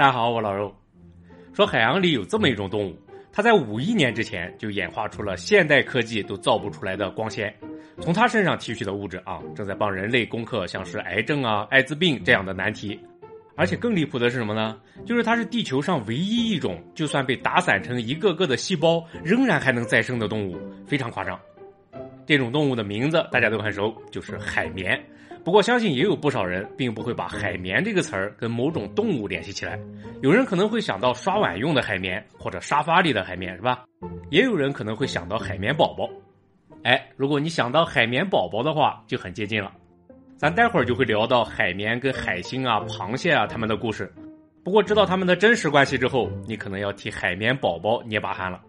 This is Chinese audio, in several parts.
大家好，我老肉。说海洋里有这么一种动物，它在五亿年之前就演化出了现代科技都造不出来的光纤。从它身上提取的物质啊，正在帮人类攻克像是癌症啊、艾滋病这样的难题。而且更离谱的是什么呢？就是它是地球上唯一一种，就算被打散成一个个的细胞，仍然还能再生的动物，非常夸张。这种动物的名字大家都很熟，就是海绵。不过，相信也有不少人并不会把“海绵”这个词儿跟某种动物联系起来。有人可能会想到刷碗用的海绵，或者沙发里的海绵，是吧？也有人可能会想到海绵宝宝。哎，如果你想到海绵宝宝的话，就很接近了。咱待会儿就会聊到海绵跟海星啊、螃蟹啊他们的故事。不过，知道他们的真实关系之后，你可能要替海绵宝宝捏把汗了。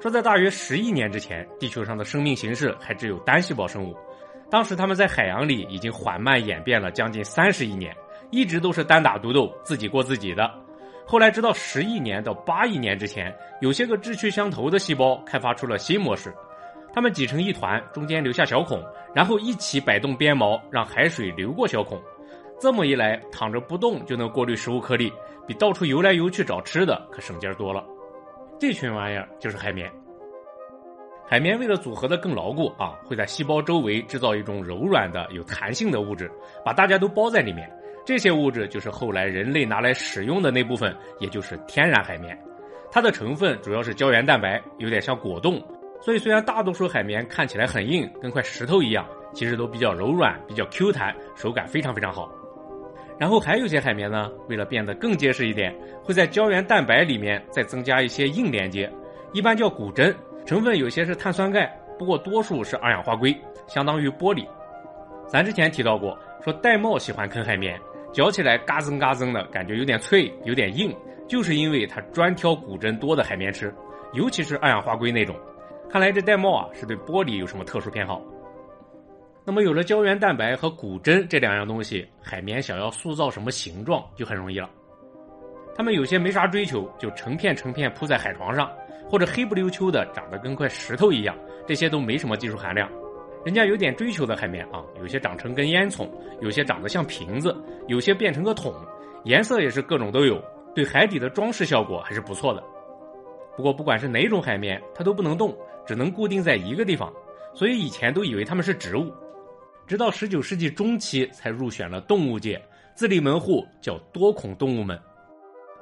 说在大约十亿年之前，地球上的生命形式还只有单细胞生物。当时他们在海洋里已经缓慢演变了将近三十亿年，一直都是单打独斗，自己过自己的。后来直到十亿年到八亿年之前，有些个志趣相投的细胞开发出了新模式，它们挤成一团，中间留下小孔，然后一起摆动鞭毛，让海水流过小孔。这么一来，躺着不动就能过滤食物颗粒，比到处游来游去找吃的可省劲儿多了。这群玩意儿就是海绵。海绵为了组合的更牢固啊，会在细胞周围制造一种柔软的、有弹性的物质，把大家都包在里面。这些物质就是后来人类拿来使用的那部分，也就是天然海绵。它的成分主要是胶原蛋白，有点像果冻。所以虽然大多数海绵看起来很硬，跟块石头一样，其实都比较柔软、比较 Q 弹，手感非常非常好。然后还有些海绵呢，为了变得更结实一点，会在胶原蛋白里面再增加一些硬连接，一般叫骨针，成分有些是碳酸钙，不过多数是二氧化硅，相当于玻璃。咱之前提到过，说玳瑁喜欢啃海绵，嚼起来嘎增嘎增的感觉有点脆，有点硬，就是因为它专挑骨针多的海绵吃，尤其是二氧化硅那种。看来这玳瑁啊是对玻璃有什么特殊偏好。那么有了胶原蛋白和骨针这两样东西，海绵想要塑造什么形状就很容易了。它们有些没啥追求，就成片成片铺在海床上，或者黑不溜秋的长得跟块石头一样，这些都没什么技术含量。人家有点追求的海绵啊，有些长成根烟囱，有些长得像瓶子，有些变成个桶，颜色也是各种都有，对海底的装饰效果还是不错的。不过不管是哪种海绵，它都不能动，只能固定在一个地方，所以以前都以为它们是植物。直到十九世纪中期才入选了动物界，自立门户叫多孔动物们。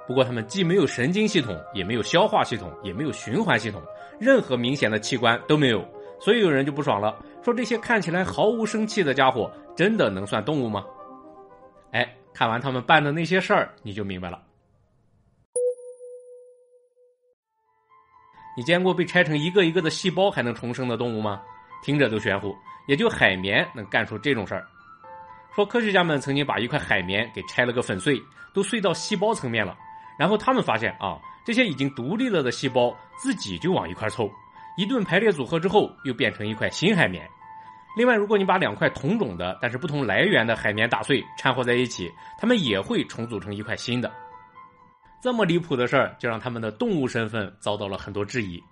不过它们既没有神经系统，也没有消化系统，也没有循环系统，任何明显的器官都没有。所以有人就不爽了，说这些看起来毫无生气的家伙，真的能算动物吗？哎，看完他们办的那些事儿，你就明白了。你见过被拆成一个一个的细胞还能重生的动物吗？听着都玄乎。也就海绵能干出这种事儿。说科学家们曾经把一块海绵给拆了个粉碎，都碎到细胞层面了。然后他们发现啊，这些已经独立了的细胞自己就往一块凑，一顿排列组合之后，又变成一块新海绵。另外，如果你把两块同种的但是不同来源的海绵打碎掺和在一起，它们也会重组成一块新的。这么离谱的事儿，就让他们的动物身份遭到了很多质疑。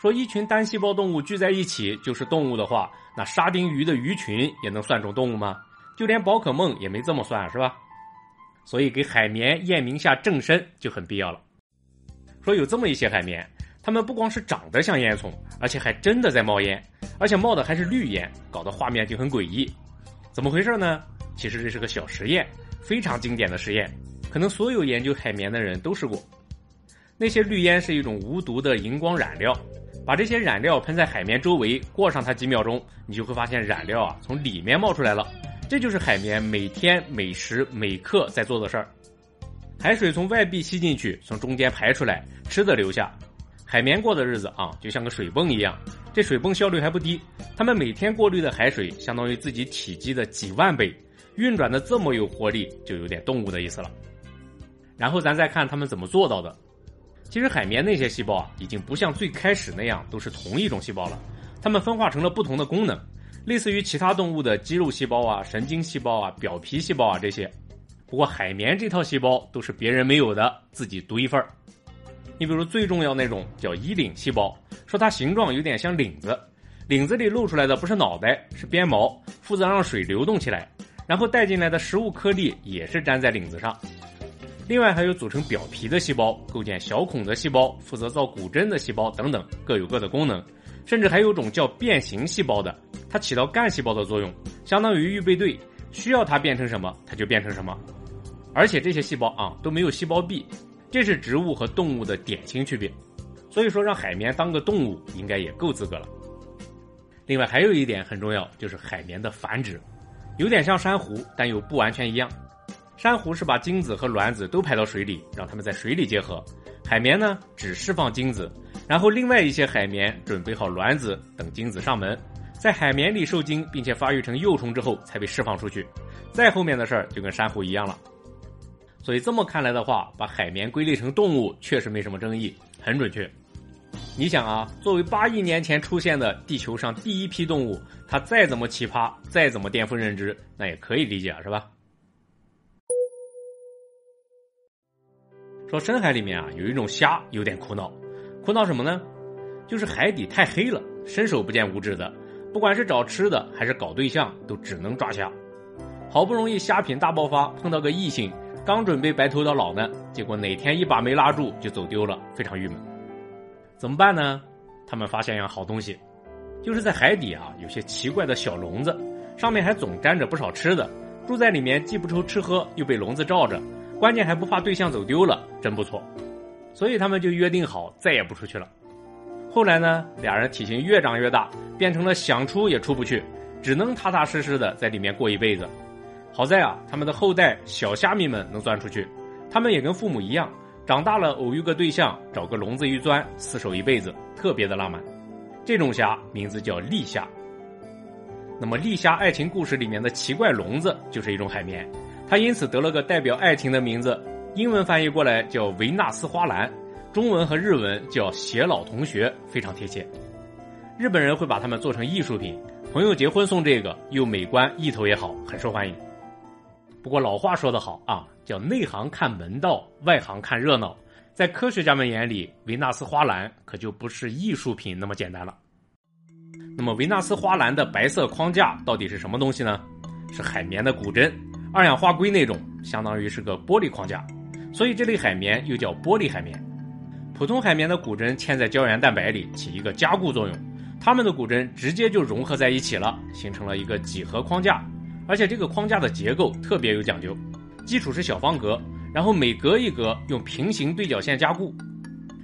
说一群单细胞动物聚在一起就是动物的话，那沙丁鱼的鱼群也能算种动物吗？就连宝可梦也没这么算，是吧？所以给海绵验明下正身就很必要了。说有这么一些海绵，它们不光是长得像烟囱，而且还真的在冒烟，而且冒的还是绿烟，搞得画面就很诡异。怎么回事呢？其实这是个小实验，非常经典的实验，可能所有研究海绵的人都试过。那些绿烟是一种无毒的荧光染料。把这些染料喷在海绵周围，过上它几秒钟，你就会发现染料啊从里面冒出来了。这就是海绵每天每时每刻在做的事儿。海水从外壁吸进去，从中间排出来，吃的留下。海绵过的日子啊，就像个水泵一样。这水泵效率还不低，他们每天过滤的海水相当于自己体积的几万倍，运转的这么有活力，就有点动物的意思了。然后咱再看他们怎么做到的。其实海绵那些细胞啊，已经不像最开始那样都是同一种细胞了，它们分化成了不同的功能，类似于其他动物的肌肉细胞啊、神经细胞啊、表皮细胞啊这些。不过海绵这套细胞都是别人没有的，自己独一份儿。你比如最重要那种叫衣领细胞，说它形状有点像领子，领子里露出来的不是脑袋，是鞭毛，负责让水流动起来。然后带进来的食物颗粒也是粘在领子上。另外还有组成表皮的细胞、构建小孔的细胞、负责造骨针的细胞等等，各有各的功能。甚至还有种叫变形细胞的，它起到干细胞的作用，相当于预备队，需要它变成什么，它就变成什么。而且这些细胞啊都没有细胞壁，这是植物和动物的典型区别。所以说，让海绵当个动物应该也够资格了。另外还有一点很重要，就是海绵的繁殖，有点像珊瑚，但又不完全一样。珊瑚是把精子和卵子都排到水里，让它们在水里结合。海绵呢，只释放精子，然后另外一些海绵准备好卵子，等精子上门，在海绵里受精，并且发育成幼虫之后才被释放出去。再后面的事儿就跟珊瑚一样了。所以这么看来的话，把海绵归类成动物确实没什么争议，很准确。你想啊，作为八亿年前出现的地球上第一批动物，它再怎么奇葩，再怎么颠覆认知，那也可以理解，是吧？说深海里面啊，有一种虾有点苦恼，苦恼什么呢？就是海底太黑了，伸手不见五指的，不管是找吃的还是搞对象，都只能抓虾。好不容易虾品大爆发，碰到个异性，刚准备白头到老呢，结果哪天一把没拉住就走丢了，非常郁闷。怎么办呢？他们发现样好东西，就是在海底啊，有些奇怪的小笼子，上面还总粘着不少吃的，住在里面既不愁吃喝，又被笼子罩着。关键还不怕对象走丢了，真不错，所以他们就约定好再也不出去了。后来呢，俩人体型越长越大，变成了想出也出不去，只能踏踏实实的在里面过一辈子。好在啊，他们的后代小虾米们能钻出去，他们也跟父母一样，长大了偶遇个对象，找个笼子一钻，厮守一辈子，特别的浪漫。这种虾名字叫丽虾。那么丽虾爱情故事里面的奇怪笼子就是一种海绵。它因此得了个代表爱情的名字，英文翻译过来叫维纳斯花篮，中文和日文叫偕老同学，非常贴切。日本人会把它们做成艺术品，朋友结婚送这个，又美观，意头也好，很受欢迎。不过老话说得好啊，叫内行看门道，外行看热闹。在科学家们眼里，维纳斯花篮可就不是艺术品那么简单了。那么维纳斯花篮的白色框架到底是什么东西呢？是海绵的骨针。二氧化硅那种，相当于是个玻璃框架，所以这类海绵又叫玻璃海绵。普通海绵的骨针嵌在胶原蛋白里，起一个加固作用，它们的骨针直接就融合在一起了，形成了一个几何框架。而且这个框架的结构特别有讲究，基础是小方格，然后每隔一格用平行对角线加固。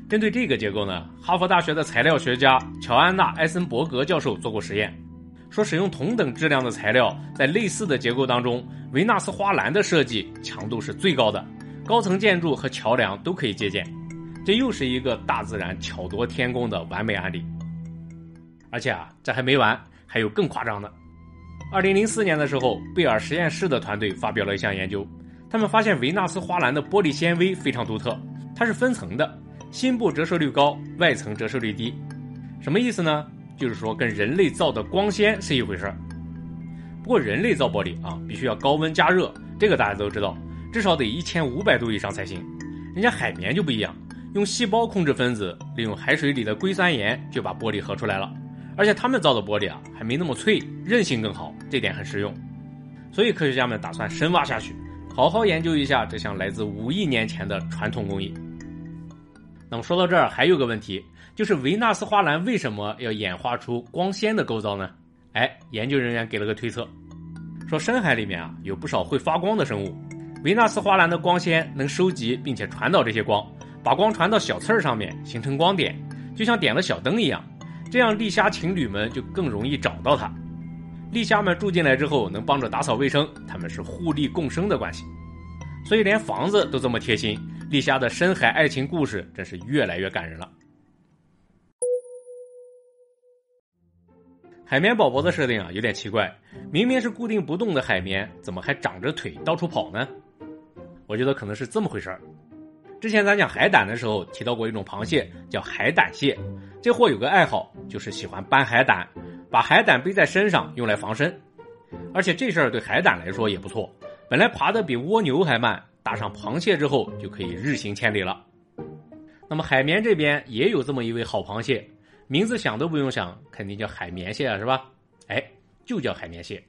针对这个结构呢，哈佛大学的材料学家乔安娜·埃森伯格教授做过实验。说使用同等质量的材料，在类似的结构当中，维纳斯花篮的设计强度是最高的，高层建筑和桥梁都可以借鉴。这又是一个大自然巧夺天工的完美案例。而且啊，这还没完，还有更夸张的。二零零四年的时候，贝尔实验室的团队发表了一项研究，他们发现维纳斯花篮的玻璃纤维非常独特，它是分层的，心部折射率高，外层折射率低。什么意思呢？就是说，跟人类造的光纤是一回事儿。不过，人类造玻璃啊，必须要高温加热，这个大家都知道，至少得一千五百度以上才行。人家海绵就不一样，用细胞控制分子，利用海水里的硅酸盐就把玻璃合出来了。而且他们造的玻璃啊，还没那么脆，韧性更好，这点很实用。所以科学家们打算深挖下去，好好研究一下这项来自五亿年前的传统工艺。那么说到这儿，还有个问题。就是维纳斯花篮为什么要演化出光纤的构造呢？哎，研究人员给了个推测，说深海里面啊有不少会发光的生物，维纳斯花篮的光纤能收集并且传导这些光，把光传到小刺儿上面形成光点，就像点了小灯一样，这样丽虾情侣们就更容易找到它。丽虾们住进来之后能帮着打扫卫生，他们是互利共生的关系，所以连房子都这么贴心，丽虾的深海爱情故事真是越来越感人了。海绵宝宝的设定啊有点奇怪，明明是固定不动的海绵，怎么还长着腿到处跑呢？我觉得可能是这么回事儿。之前咱讲海胆的时候提到过一种螃蟹叫海胆蟹，这货有个爱好，就是喜欢搬海胆，把海胆背在身上用来防身。而且这事儿对海胆来说也不错，本来爬得比蜗牛还慢，搭上螃蟹之后就可以日行千里了。那么海绵这边也有这么一位好螃蟹。名字想都不用想，肯定叫海绵蟹啊，是吧？哎，就叫海绵蟹。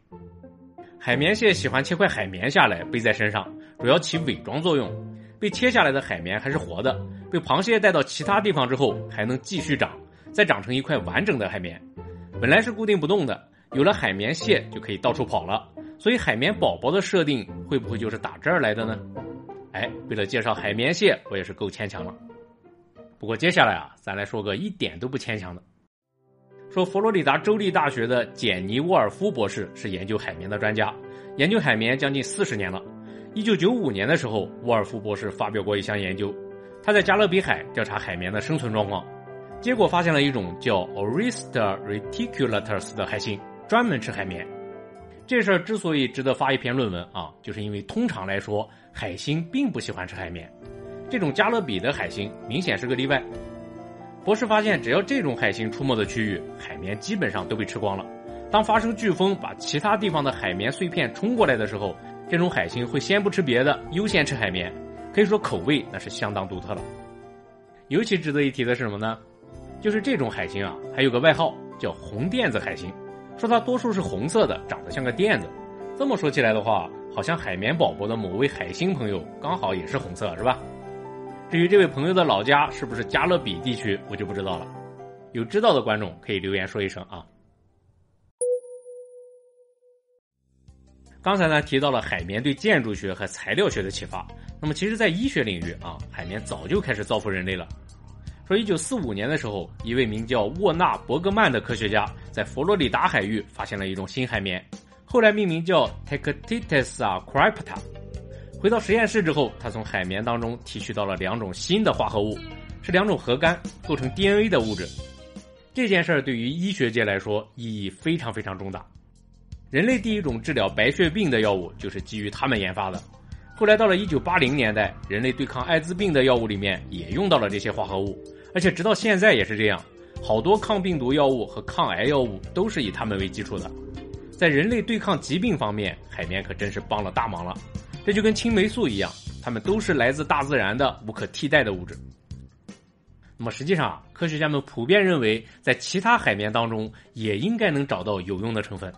海绵蟹喜欢切块海绵下来背在身上，主要起伪装作用。被切下来的海绵还是活的，被螃蟹带到其他地方之后还能继续长，再长成一块完整的海绵。本来是固定不动的，有了海绵蟹就可以到处跑了。所以海绵宝宝的设定会不会就是打这儿来的呢？哎，为了介绍海绵蟹，我也是够牵强了。不过接下来啊，咱来说个一点都不牵强的。说佛罗里达州立大学的简尼沃尔夫博士是研究海绵的专家，研究海绵将近四十年了。一九九五年的时候，沃尔夫博士发表过一项研究，他在加勒比海调查海绵的生存状况，结果发现了一种叫 Orista reticulatus 的海星，专门吃海绵。这事儿之所以值得发一篇论文啊，就是因为通常来说，海星并不喜欢吃海绵。这种加勒比的海星明显是个例外。博士发现，只要这种海星出没的区域，海绵基本上都被吃光了。当发生飓风把其他地方的海绵碎片冲过来的时候，这种海星会先不吃别的，优先吃海绵。可以说口味那是相当独特了。尤其值得一提的是什么呢？就是这种海星啊，还有个外号叫红垫子海星。说它多数是红色的，长得像个垫子。这么说起来的话，好像海绵宝宝的某位海星朋友刚好也是红色，是吧？至于这位朋友的老家是不是加勒比地区，我就不知道了。有知道的观众可以留言说一声啊。刚才呢提到了海绵对建筑学和材料学的启发，那么其实，在医学领域啊，海绵早就开始造福人类了。说，一九四五年的时候，一位名叫沃纳伯格曼的科学家在佛罗里达海域发现了一种新海绵，后来命名叫 Tectitis crypta。回到实验室之后，他从海绵当中提取到了两种新的化合物，是两种核苷构成 DNA 的物质。这件事儿对于医学界来说意义非常非常重大。人类第一种治疗白血病的药物就是基于他们研发的。后来到了一九八零年代，人类对抗艾滋病的药物里面也用到了这些化合物。而且直到现在也是这样，好多抗病毒药物和抗癌药物都是以它们为基础的。在人类对抗疾病方面，海绵可真是帮了大忙了。这就跟青霉素一样，它们都是来自大自然的无可替代的物质。那么实际上，科学家们普遍认为，在其他海绵当中也应该能找到有用的成分。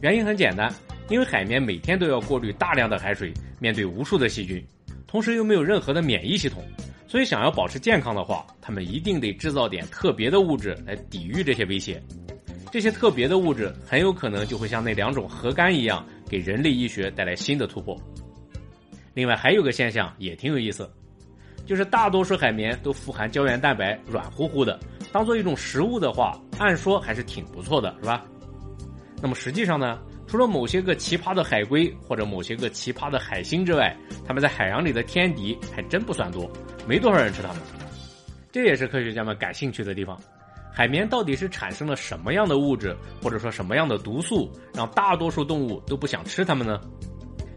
原因很简单，因为海绵每天都要过滤大量的海水，面对无数的细菌，同时又没有任何的免疫系统。所以，想要保持健康的话，他们一定得制造点特别的物质来抵御这些威胁。这些特别的物质很有可能就会像那两种核苷一样，给人类医学带来新的突破。另外，还有个现象也挺有意思，就是大多数海绵都富含胶原蛋白，软乎乎的，当做一种食物的话，按说还是挺不错的，是吧？那么实际上呢？除了某些个奇葩的海龟或者某些个奇葩的海星之外，它们在海洋里的天敌还真不算多，没多少人吃它们。这也是科学家们感兴趣的地方：海绵到底是产生了什么样的物质，或者说什么样的毒素，让大多数动物都不想吃它们呢？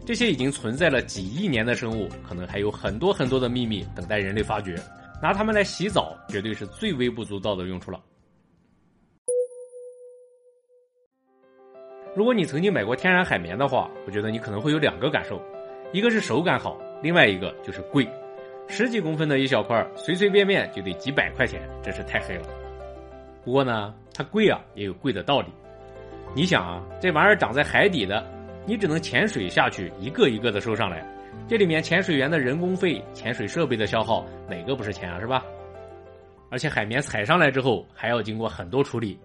这些已经存在了几亿年的生物，可能还有很多很多的秘密等待人类发掘。拿它们来洗澡，绝对是最微不足道的用处了。如果你曾经买过天然海绵的话，我觉得你可能会有两个感受，一个是手感好，另外一个就是贵，十几公分的一小块，随随便便就得几百块钱，真是太黑了。不过呢，它贵啊，也有贵的道理。你想啊，这玩意儿长在海底的，你只能潜水下去一个一个的收上来，这里面潜水员的人工费、潜水设备的消耗，哪个不是钱啊，是吧？而且海绵采上来之后还要经过很多处理，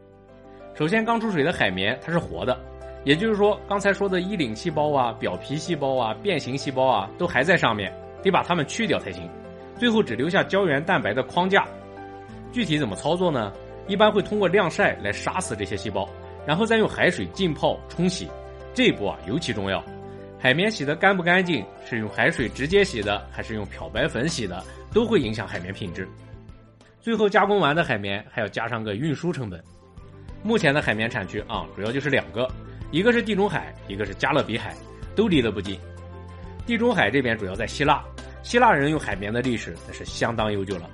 首先刚出水的海绵它是活的。也就是说，刚才说的衣领细胞啊、表皮细胞啊、变形细胞啊，都还在上面，得把它们去掉才行。最后只留下胶原蛋白的框架。具体怎么操作呢？一般会通过晾晒来杀死这些细胞，然后再用海水浸泡冲洗。这一步啊尤其重要。海绵洗得干不干净，是用海水直接洗的，还是用漂白粉洗的，都会影响海绵品质。最后加工完的海绵还要加上个运输成本。目前的海绵产区啊，主要就是两个。一个是地中海，一个是加勒比海，都离得不近。地中海这边主要在希腊，希腊人用海绵的历史那是相当悠久了，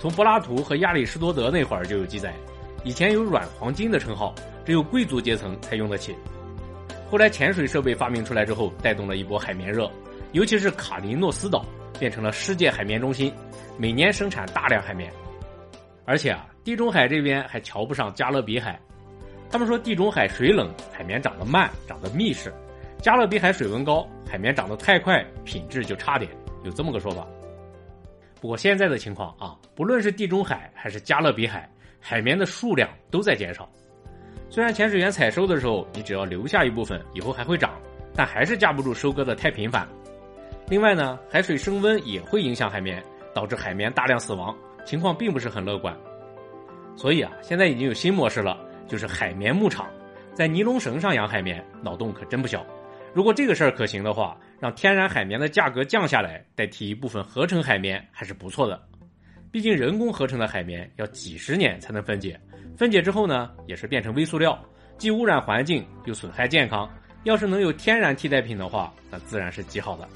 从柏拉图和亚里士多德那会儿就有记载。以前有软黄金的称号，只有贵族阶层才用得起。后来潜水设备发明出来之后，带动了一波海绵热，尤其是卡林诺斯岛变成了世界海绵中心，每年生产大量海绵。而且啊，地中海这边还瞧不上加勒比海。他们说地中海水冷，海绵长得慢，长得密实。加勒比海水温高，海绵长得太快，品质就差点，有这么个说法。不过现在的情况啊，不论是地中海还是加勒比海，海绵的数量都在减少。虽然潜水员采收的时候，你只要留下一部分，以后还会长，但还是架不住收割的太频繁。另外呢，海水升温也会影响海绵，导致海绵大量死亡，情况并不是很乐观。所以啊，现在已经有新模式了，就是海绵牧场，在尼龙绳上养海绵，脑洞可真不小。如果这个事儿可行的话，让天然海绵的价格降下来，代替一部分合成海绵还是不错的。毕竟人工合成的海绵要几十年才能分解，分解之后呢，也是变成微塑料，既污染环境又损害健康。要是能有天然替代品的话，那自然是极好的。